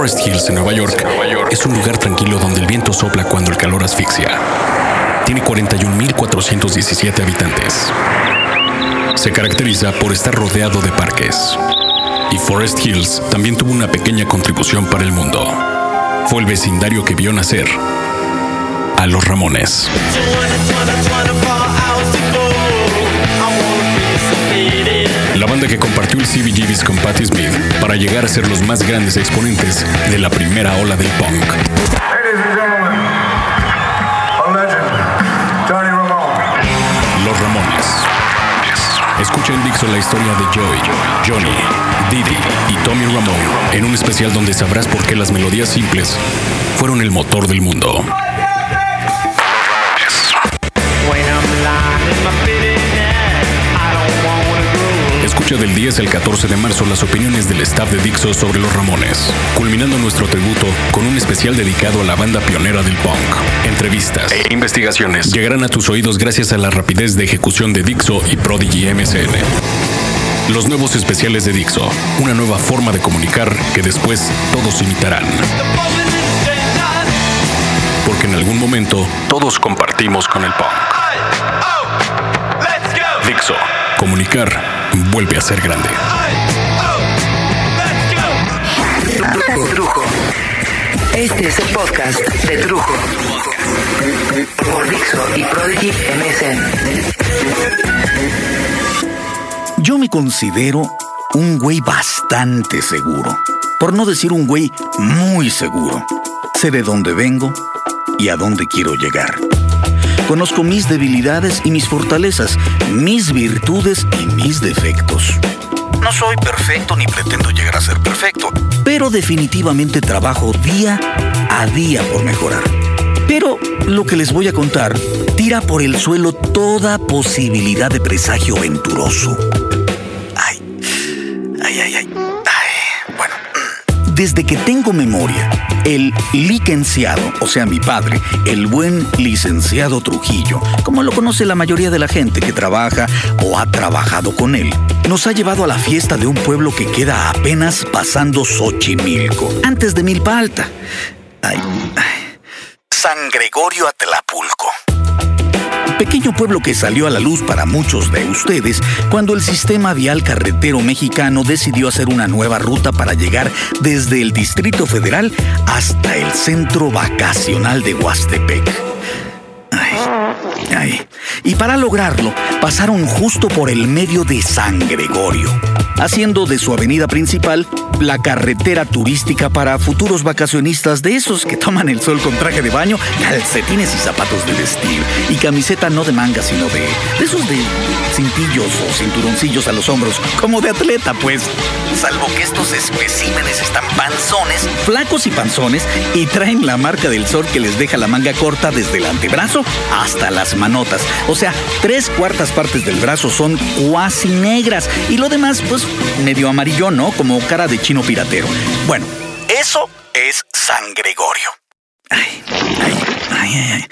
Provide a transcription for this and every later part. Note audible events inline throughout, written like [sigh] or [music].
Forest Hills, en Nueva York, es un lugar tranquilo donde el viento sopla cuando el calor asfixia. Tiene 41.417 habitantes. Se caracteriza por estar rodeado de parques. Y Forest Hills también tuvo una pequeña contribución para el mundo. Fue el vecindario que vio nacer a los Ramones. Banda que compartió el CBGBs con Patti Smith para llegar a ser los más grandes exponentes de la primera ola del punk. Ladies and gentlemen, a legend, Johnny Ramone. Los Ramones. Escucha en Dixon la historia de Joey, Johnny, Didi y Tommy Ramone en un especial donde sabrás por qué las melodías simples fueron el motor del mundo. Escucha del 10 al 14 de marzo las opiniones del staff de Dixo sobre los Ramones, culminando nuestro tributo con un especial dedicado a la banda pionera del punk. Entrevistas e investigaciones llegarán a tus oídos gracias a la rapidez de ejecución de Dixo y Prodigy MSN. Los nuevos especiales de Dixo, una nueva forma de comunicar que después todos imitarán. Porque en algún momento todos compartimos con el punk. Dixo, comunicar vuelve a ser grande. Trujo. Este es el podcast de Trujo. Por Dixo y Prodigy MSN. Yo me considero un güey bastante seguro. Por no decir un güey muy seguro. Sé de dónde vengo y a dónde quiero llegar. Conozco mis debilidades y mis fortalezas, mis virtudes y mis defectos. No soy perfecto ni pretendo llegar a ser perfecto, pero definitivamente trabajo día a día por mejorar. Pero lo que les voy a contar tira por el suelo toda posibilidad de presagio venturoso. Ay, ay, ay, ay. Bueno, desde que tengo memoria, el licenciado, o sea, mi padre, el buen licenciado Trujillo, como lo conoce la mayoría de la gente que trabaja o ha trabajado con él, nos ha llevado a la fiesta de un pueblo que queda apenas pasando Xochimilco, antes de Milpa Alta. Ay, ay. San Gregorio Atlapulco. Pequeño pueblo que salió a la luz para muchos de ustedes cuando el sistema vial carretero mexicano decidió hacer una nueva ruta para llegar desde el Distrito Federal hasta el centro vacacional de Huastepec. Y para lograrlo, pasaron justo por el medio de San Gregorio, haciendo de su avenida principal la carretera turística para futuros vacacionistas de esos que toman el sol con traje de baño, calcetines y zapatos de vestir, y camiseta no de manga, sino de, de esos de cintillos o cinturoncillos a los hombros, como de atleta, pues. Salvo que estos especímenes están panzones, flacos y panzones, y traen la marca del sol que les deja la manga corta desde el antebrazo hasta las manotas. O sea, tres cuartas partes del brazo son cuasi negras, y lo demás, pues, medio amarillo, ¿no? Como cara de chino piratero. Bueno, eso es San Gregorio. Ay, ay, ay, ay.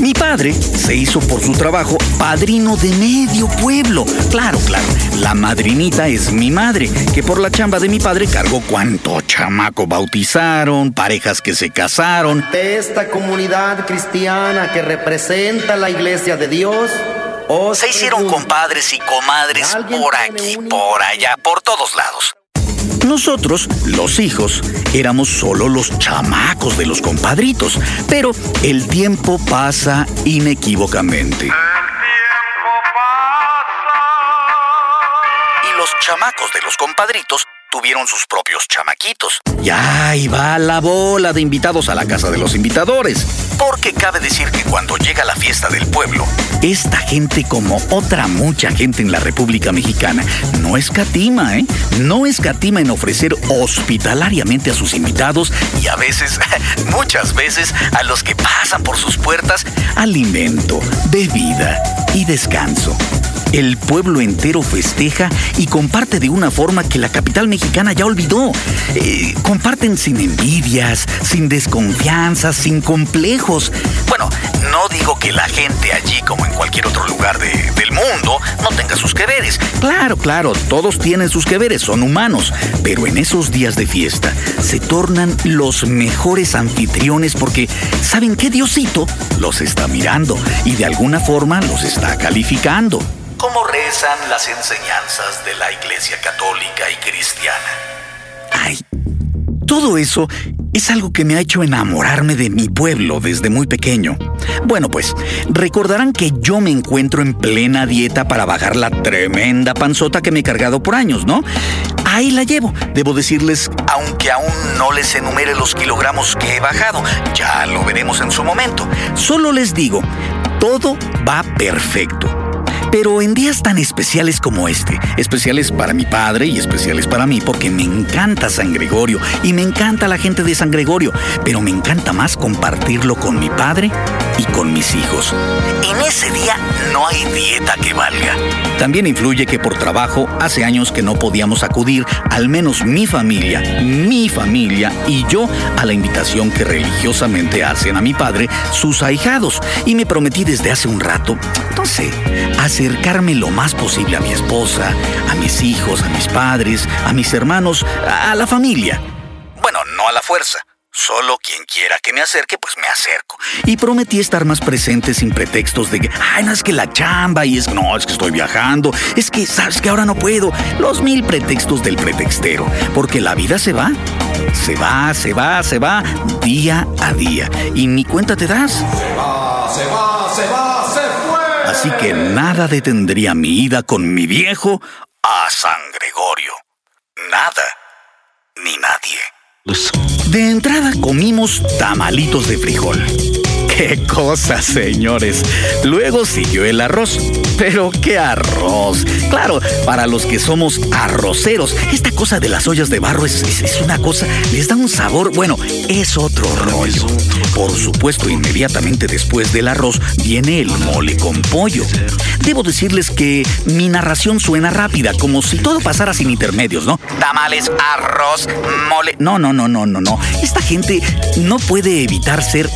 Mi padre se hizo por su trabajo padrino de medio pueblo. Claro, claro, la madrinita es mi madre, que por la chamba de mi padre cargó cuánto chamaco bautizaron, parejas que se casaron. de esta comunidad cristiana que representa la iglesia de Dios. os Se hicieron compadres y comadres ¿Alguien por aquí, por allá, por todos lados. Nosotros, los hijos, éramos solo los chamacos de los compadritos, pero el tiempo pasa inequívocamente. Y los chamacos de los compadritos tuvieron sus propios chamaquitos. Ya ahí va la bola de invitados a la casa de los invitadores. Porque cabe decir que cuando llega la fiesta del pueblo, esta gente como otra mucha gente en la República Mexicana no escatima, ¿eh? No escatima en ofrecer hospitalariamente a sus invitados y a veces, [laughs] muchas veces, a los que pasan por sus puertas, alimento, bebida y descanso. El pueblo entero festeja y comparte de una forma que la capital mexicana mexicana ya olvidó. Eh, comparten sin envidias, sin desconfianzas, sin complejos. Bueno, no digo que la gente allí, como en cualquier otro lugar de- del mundo, no tenga sus que veres. Claro, claro, todos tienen sus que veres, son humanos. Pero en esos días de fiesta se tornan los mejores anfitriones porque saben que Diosito los está mirando y de alguna forma los está calificando. ¿Cómo rezan las enseñanzas de la Iglesia Católica y Cristiana? Ay, todo eso es algo que me ha hecho enamorarme de mi pueblo desde muy pequeño. Bueno, pues recordarán que yo me encuentro en plena dieta para bajar la tremenda panzota que me he cargado por años, ¿no? Ahí la llevo. Debo decirles, aunque aún no les enumere los kilogramos que he bajado, ya lo veremos en su momento. Solo les digo, todo va perfecto. Pero en días tan especiales como este, especiales para mi padre y especiales para mí, porque me encanta San Gregorio y me encanta la gente de San Gregorio, pero me encanta más compartirlo con mi padre y con mis hijos. En ese día no hay dieta que valga. También influye que por trabajo hace años que no podíamos acudir, al menos mi familia, mi familia y yo, a la invitación que religiosamente hacen a mi padre sus ahijados. Y me prometí desde hace un rato, no sé, acercarme lo más posible a mi esposa, a mis hijos, a mis padres, a mis hermanos, a la familia. Bueno, no a la fuerza. Solo quien quiera que me acerque, pues me acerco. Y prometí estar más presente sin pretextos de que, ay, no es que la chamba y es, no, es que estoy viajando, es que, sabes que ahora no puedo. Los mil pretextos del pretextero. Porque la vida se va. Se va, se va, se va, día a día. Y ni cuenta te das. Se va, se va, se fue. Así que nada detendría mi ida con mi viejo a San Gregorio. Nada, ni nadie. De entrada comimos tamalitos de frijol. ¡Qué cosa, señores! Luego siguió el arroz. Pero qué arroz. Claro, para los que somos arroceros, esta cosa de las ollas de barro es, es- es una cosa, les da un sabor, bueno, es otro rollo. Por supuesto, inmediatamente después del arroz viene el mole con pollo. Debo decirles que mi narración suena rápida, como si todo pasara sin intermedios, ¿no? Tamales, arroz, mole. No, no, no, no, no, no. Esta gente no puede evitar ser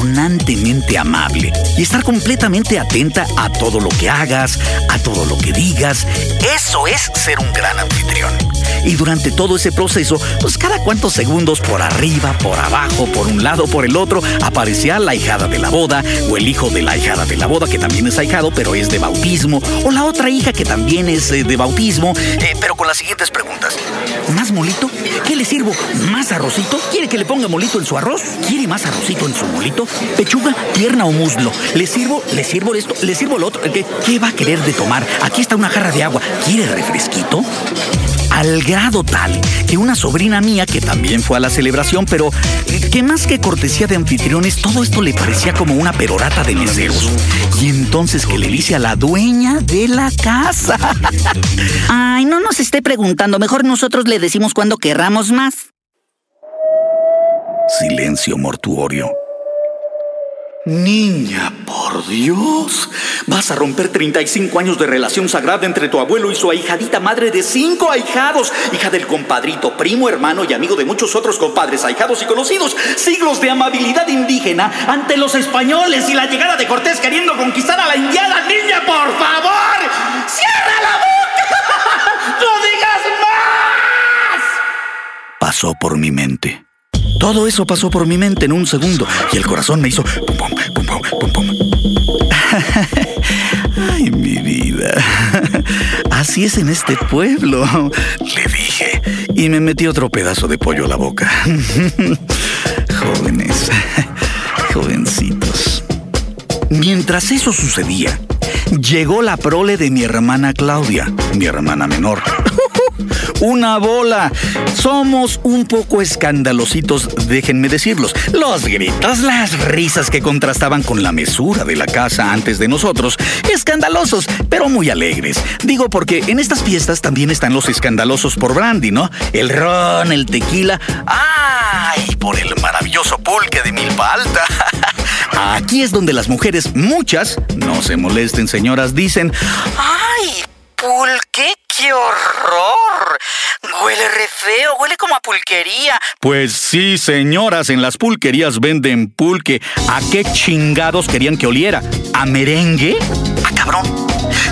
impresionantemente amable y estar completamente atenta a todo lo que hagas, a todo lo que digas. Eso es ser un gran anfitrión. Y durante todo ese proceso, pues cada cuantos segundos por arriba, por abajo, por un lado, por el otro, aparecía la hijada de la boda, o el hijo de la hijada de la boda, que también es ahijado, pero es de bautismo, o la otra hija que también es eh, de bautismo, eh, pero con las siguientes preguntas. ¿Más molito? ¿Qué le sirvo? ¿Más arrocito? ¿Quiere que le ponga molito en su arroz? ¿Quiere más arrocito en su molito? ¿Pechuga, pierna o muslo? ¿Le sirvo? ¿Le sirvo esto? ¿Le sirvo lo otro? ¿Qué, qué va a querer de tomar? Aquí está una jarra de agua. ¿Quiere refresquito? Al grado tal que una sobrina mía, que también fue a la celebración, pero que más que cortesía de anfitriones, todo esto le parecía como una perorata de meseros. Y entonces que le dice a la dueña de la casa. [laughs] Ay, no nos esté preguntando. Mejor nosotros le decimos cuando querramos más. Silencio mortuorio. Niña, por Dios, vas a romper 35 años de relación sagrada entre tu abuelo y su ahijadita madre de cinco ahijados, hija del compadrito, primo, hermano y amigo de muchos otros compadres, ahijados y conocidos. Siglos de amabilidad indígena ante los españoles y la llegada de Cortés queriendo conquistar a la indiana. Niña, por favor, cierra la boca. [laughs] ¡No digas más! Pasó por mi mente. Todo eso pasó por mi mente en un segundo y el corazón me hizo [laughs] Ay, mi vida. [laughs] Así es en este pueblo, le dije y me metí otro pedazo de pollo a la boca. [laughs] Jóvenes, jovencitos. Mientras eso sucedía, llegó la prole de mi hermana Claudia, mi hermana menor. Una bola. Somos un poco escandalositos, déjenme decirlos. Los gritos, las risas que contrastaban con la mesura de la casa antes de nosotros. Escandalosos, pero muy alegres. Digo porque en estas fiestas también están los escandalosos por brandy, ¿no? El ron, el tequila. ¡Ay! Por el maravilloso pulque de milpa alta. [laughs] Aquí es donde las mujeres, muchas, no se molesten señoras, dicen, ¡ay! Pulque, qué horror. Huele re feo, huele como a pulquería. Pues sí, señoras, en las pulquerías venden pulque. ¿A qué chingados querían que oliera? ¿A merengue? Ah, cabrón.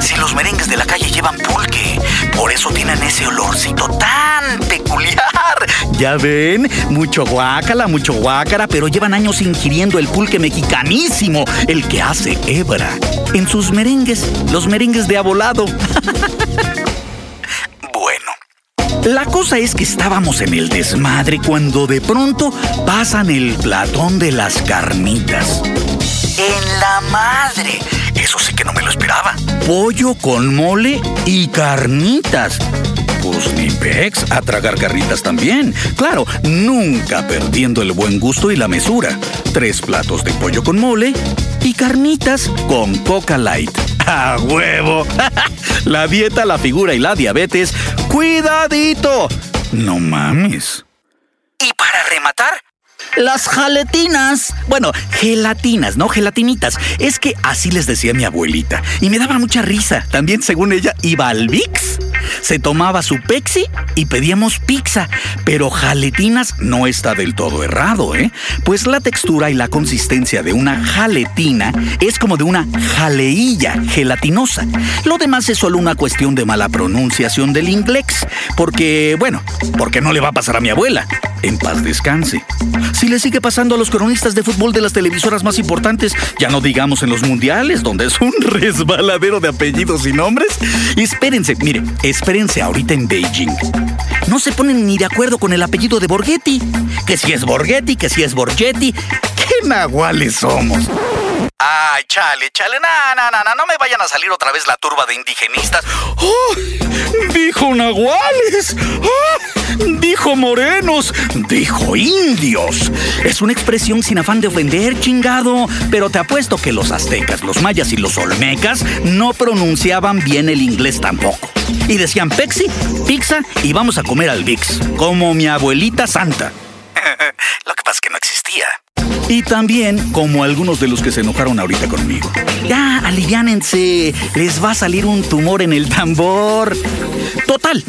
Si los merengues de la calle llevan pulque, por eso tienen ese olorcito tan peculiar. Ya ven, mucho guácala, mucho guácara, pero llevan años ingiriendo el pulque mexicanísimo, el que hace hebra. En sus merengues, los merengues de abolado. [laughs] La cosa es que estábamos en el desmadre cuando de pronto pasan el platón de las carnitas. en la madre. Eso sí que no me lo esperaba. Pollo con mole y carnitas. Pues ni pex, a tragar carnitas también. Claro, nunca perdiendo el buen gusto y la mesura. Tres platos de pollo con mole y carnitas con Coca Light. [laughs] ¡A huevo! [laughs] la dieta, la figura y la diabetes. ¡Cuidadito! No mames. Y para rematar, Las jaletinas. Bueno, gelatinas, no gelatinitas. Es que así les decía mi abuelita. Y me daba mucha risa. También, según ella, iba al VIX, se tomaba su Pepsi y pedíamos pizza. Pero jaletinas no está del todo errado, ¿eh? Pues la textura y la consistencia de una jaletina es como de una jaleilla gelatinosa. Lo demás es solo una cuestión de mala pronunciación del inglés. Porque, bueno, porque no le va a pasar a mi abuela. En paz descanse. Si le sigue pasando a los cronistas de fútbol de las televisoras más importantes, ya no digamos en los mundiales, donde es un [laughs] resbaladero de apellidos y nombres. Espérense, mire, espérense ahorita en Beijing. No se ponen ni de acuerdo con el apellido de Borghetti. Que si es Borghetti, que si es Borgetti. ¿Qué nahuales somos? Ay, chale, chale, no, no, no, no, no me vayan a salir otra vez la turba de indigenistas. ¡Oh! Dijo nahuales. ¡Oh! Dijo morenos. Dijo indios. Es una expresión sin afán de ofender, chingado. Pero te apuesto que los aztecas, los mayas y los olmecas no pronunciaban bien el inglés tampoco. Y decían pexi, pizza y vamos a comer al VIX. Como mi abuelita santa. [laughs] Lo que pasa es que no existía. Y también como algunos de los que se enojaron ahorita conmigo. Ya, aliviánense. Les va a salir un tumor en el tambor. Total.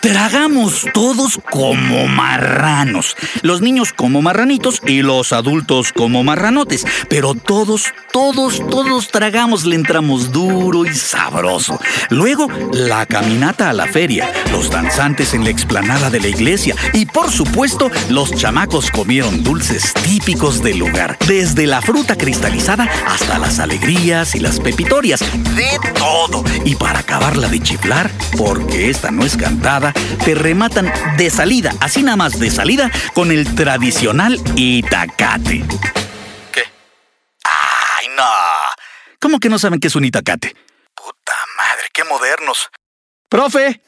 Tragamos todos como marranos. Los niños como marranitos y los adultos como marranotes. Pero todos, todos, todos tragamos, le entramos duro y sabroso. Luego, la caminata a la feria, los danzantes en la explanada de la iglesia y, por supuesto, los chamacos comieron dulces típicos del lugar. Desde la fruta cristalizada hasta las alegrías y las pepitorias. De todo. Y para acabarla de chiflar, porque esta no es cantada, te rematan de salida, así nada más de salida, con el tradicional itacate. ¿Qué? Ay, no. ¿Cómo que no saben qué es un itacate? Puta madre, qué modernos. ¡Profe!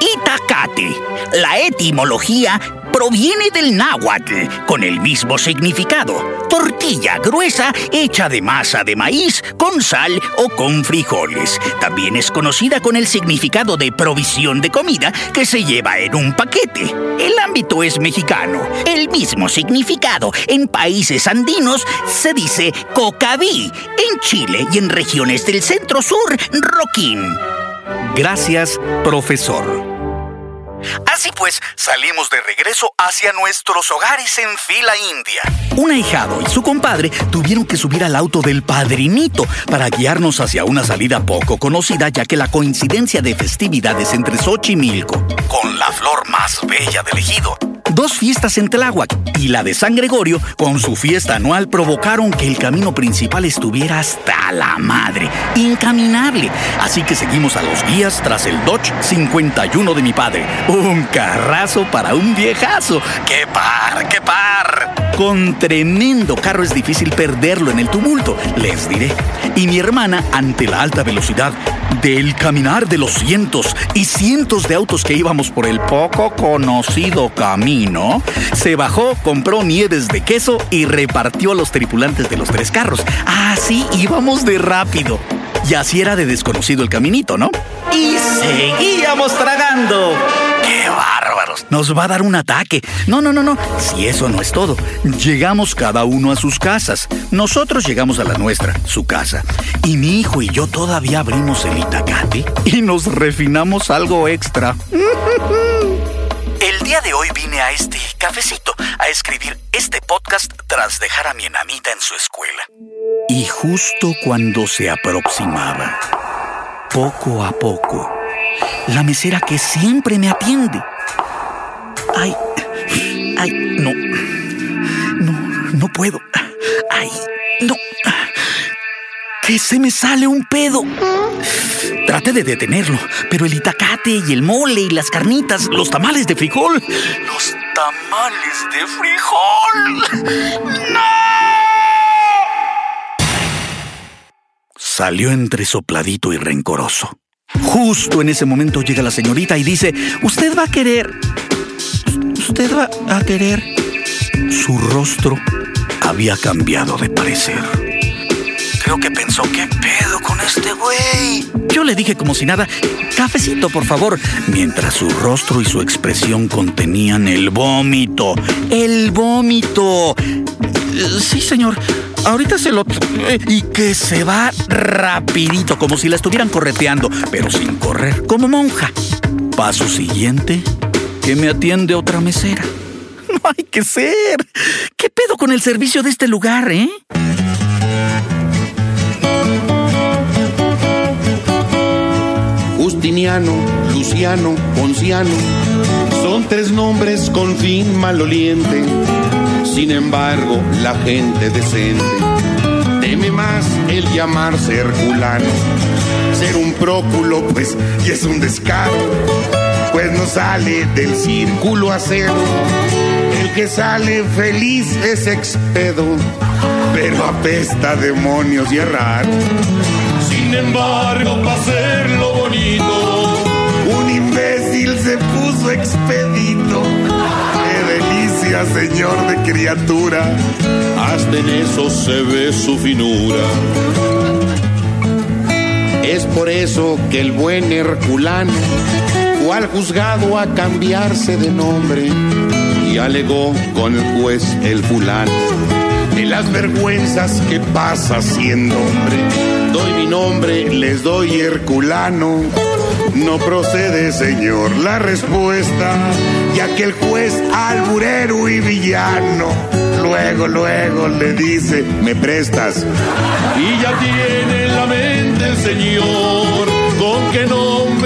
Itacate. La etimología proviene del náhuatl, con el mismo significado. Tortilla gruesa hecha de masa de maíz con sal o con frijoles. También es conocida con el significado de provisión de comida que se lleva en un paquete. El ámbito es mexicano. El mismo significado en países andinos se dice cocaví. En Chile y en regiones del centro-sur, roquín. Gracias, profesor. Así pues, salimos de regreso hacia nuestros hogares en fila india. Un ahijado y su compadre tuvieron que subir al auto del padrinito para guiarnos hacia una salida poco conocida, ya que la coincidencia de festividades entre Xochimilco, Con la flor más bella del ejido. dos fiestas en Tláhuac y la de San Gregorio, con su fiesta anual, provocaron que el camino principal estuviera hasta la madre, incaminable. Así que seguimos a los guías tras el Dodge 51 de mi padre. Un carrazo para un viejazo. ¡Qué par, qué par! Con tremendo carro es difícil perderlo en el tumulto, les diré. Y mi hermana, ante la alta velocidad del caminar de los cientos y cientos de autos que íbamos por el poco conocido camino, se bajó, compró nieves de queso y repartió a los tripulantes de los tres carros. Así íbamos de rápido. Y así era de desconocido el caminito, ¿no? Y seguíamos tragando. Nos va a dar un ataque. No, no, no, no. Si eso no es todo. Llegamos cada uno a sus casas. Nosotros llegamos a la nuestra, su casa. Y mi hijo y yo todavía abrimos el itacate y nos refinamos algo extra. [laughs] El día de hoy vine a este cafecito a escribir este podcast tras dejar a mi enanita en su escuela. Y justo cuando se aproximaba, poco a poco, la mesera que siempre me atiende. Ay, ay, no, no, no puedo. Ay, no. Que se me sale un pedo. Traté de detenerlo, pero el itacate y el mole y las carnitas, los tamales de frijol. Los tamales de frijol. ¡No! Salió entre sopladito y rencoroso. Justo en ese momento llega la señorita y dice, usted va a querer... Usted va a querer... Su rostro había cambiado de parecer. Creo que pensó, ¿qué pedo con este güey? Yo le dije como si nada, cafecito por favor, mientras su rostro y su expresión contenían el vómito. ¡El vómito! Sí, señor. Ahorita se lo... Y que se va rapidito, como si la estuvieran correteando, pero sin correr, como monja. Paso siguiente, que me atiende otra mesera. [laughs] No hay que ser. ¿Qué pedo con el servicio de este lugar, eh? Justiniano, Luciano, Ponciano, son tres nombres con fin maloliente. Sin embargo, la gente decente teme más el llamarse Herculano. Ser un próculo, pues, y es un descaro, pues no sale del círculo acero. El que sale feliz es expedo, pero apesta demonios y errar. Sin embargo, para hacerlo bonito, un imbécil se puso expedito. ¡Qué delicia, señor de criatura! Hasta en eso se ve su finura. Es por eso que el buen Herculano al juzgado a cambiarse de nombre y alegó con el juez el fulano de las vergüenzas que pasa siendo hombre. Doy mi nombre, les doy Herculano. No procede, señor, la respuesta, ya que el juez alburero y villano luego, luego le dice, me prestas. Y ya tiene en la mente el señor, con qué nombre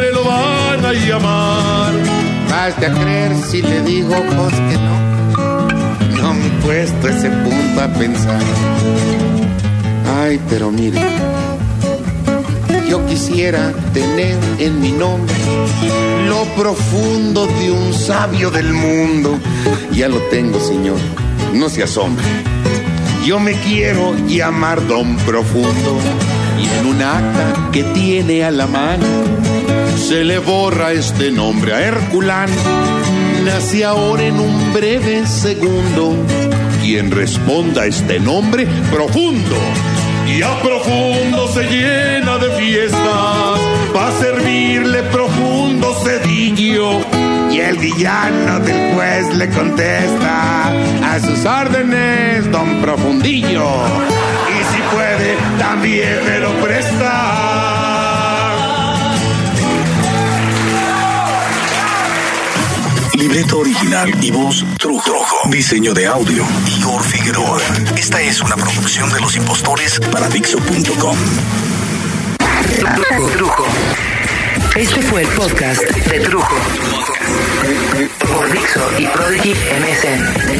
a llamar. Basta a creer si le digo pues que no. No me he puesto ese punto a pensar. Ay, pero mire, yo quisiera tener en mi nombre lo profundo de un sabio del mundo. Ya lo tengo, señor, no se asombre. Yo me quiero llamar Don Profundo y en un acta que tiene a la mano se le borra este nombre a Herculano. Nace ahora en un breve segundo quien responda a este nombre profundo. Y a profundo se llena de fiestas, va a servirle profundo cedillo. Y el villano del juez le contesta a sus órdenes, don Profundillo. Y si puede, también me lo presta. Libreto original y voz Trujo. Diseño de audio Igor Figueroa. Esta es una producción de los impostores Para Dixo.com. Trujo. Este fue el podcast de Trujo. Por Dixo y Prodigy MSN.